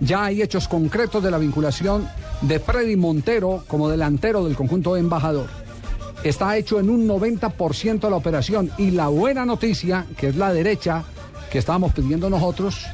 Ya hay hechos concretos de la vinculación de Freddy Montero como delantero del conjunto embajador. Está hecho en un 90% la operación y la buena noticia, que es la derecha, que estábamos pidiendo nosotros,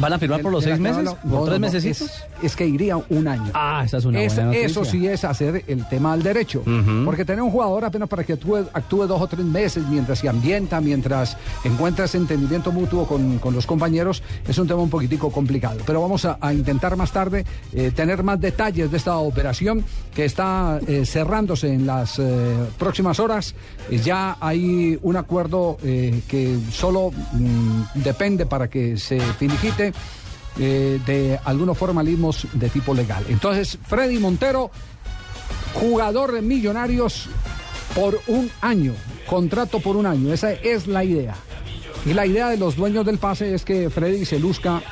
¿Van a firmar por los seis meses? ¿Por tres meses? Es, es, que iría un año. Ah, esa es una buena noticia. Eso sí es hacer el tema al derecho. Porque tener un jugador apenas para que actúe, actúe, dos o tres meses mientras se ambienta, mientras encuentra ese entendimiento mutuo con, con los compañeros, es un tema un poquitico complicado. Pero vamos a, a intentar más tarde eh, tener más detalles de esta operación que está eh, cerrándose en las eh, próximas horas. ya hay un acuerdo que solo mm, depende para que se finiquite eh, de algunos formalismos de tipo legal. Entonces, Freddy Montero, jugador de Millonarios por un año, contrato por un año, esa es la idea. Y la idea de los dueños del pase es que Freddy se luzca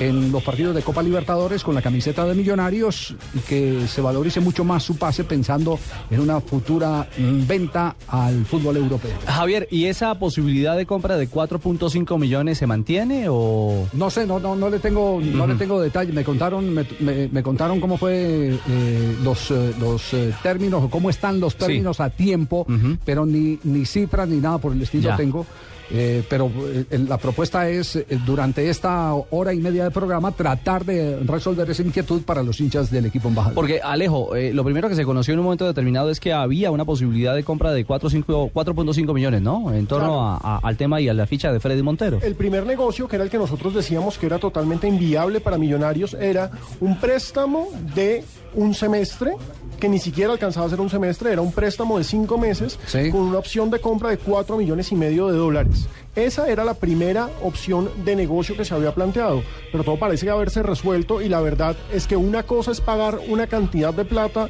en los partidos de Copa Libertadores con la camiseta de Millonarios y que se valorice mucho más su pase pensando en una futura venta al fútbol europeo. Javier, ¿y esa posibilidad de compra de 4.5 millones se mantiene o...? No sé, no, no, no le tengo, no le tengo detalles. Me contaron, me, contaron cómo fue eh, los, eh, los eh, términos o cómo están los términos a tiempo, pero ni, ni cifras ni nada por el estilo tengo. Eh, pero eh, la propuesta es, eh, durante esta hora y media de programa, tratar de resolver esa inquietud para los hinchas del equipo embajador. Porque, Alejo, lo primero que se conoció en un momento determinado es que había una posibilidad de compra de 4.5 millones, ¿no? En torno al tema y a la ficha de Freddy Montero. El primer negocio, que era el que nosotros decíamos que era totalmente inviable para Millonarios, era un préstamo de un semestre que ni siquiera alcanzaba a ser un semestre, era un préstamo de cinco meses con una opción de compra de cuatro millones y medio de dólares. Esa era la primera opción de negocio que se había planteado, pero todo parece haberse resuelto y la verdad es que una cosa es pagar una cantidad de plata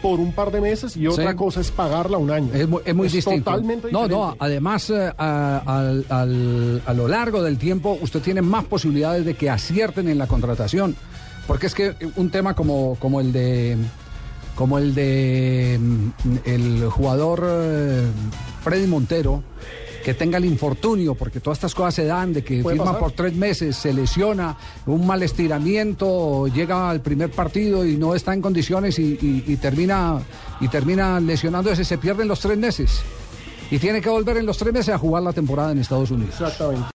por un par de meses y otra cosa es pagarla un año. Es, muy, distinto. Totalmente no, no, además eh, a lo largo del tiempo usted tiene más posibilidades de que acierten en la contratación. Porque es que un tema como, como el de como el de mm, el jugador eh, Freddy Montero, que tenga el infortunio, porque todas estas cosas se dan, de que firma por tres meses, se lesiona, un mal estiramiento, llega al primer partido y no está en condiciones y, termina y termina lesionándose, se pierden los tres meses. Y tiene que volver en los tres meses a jugar la temporada en Estados Unidos. Exactamente.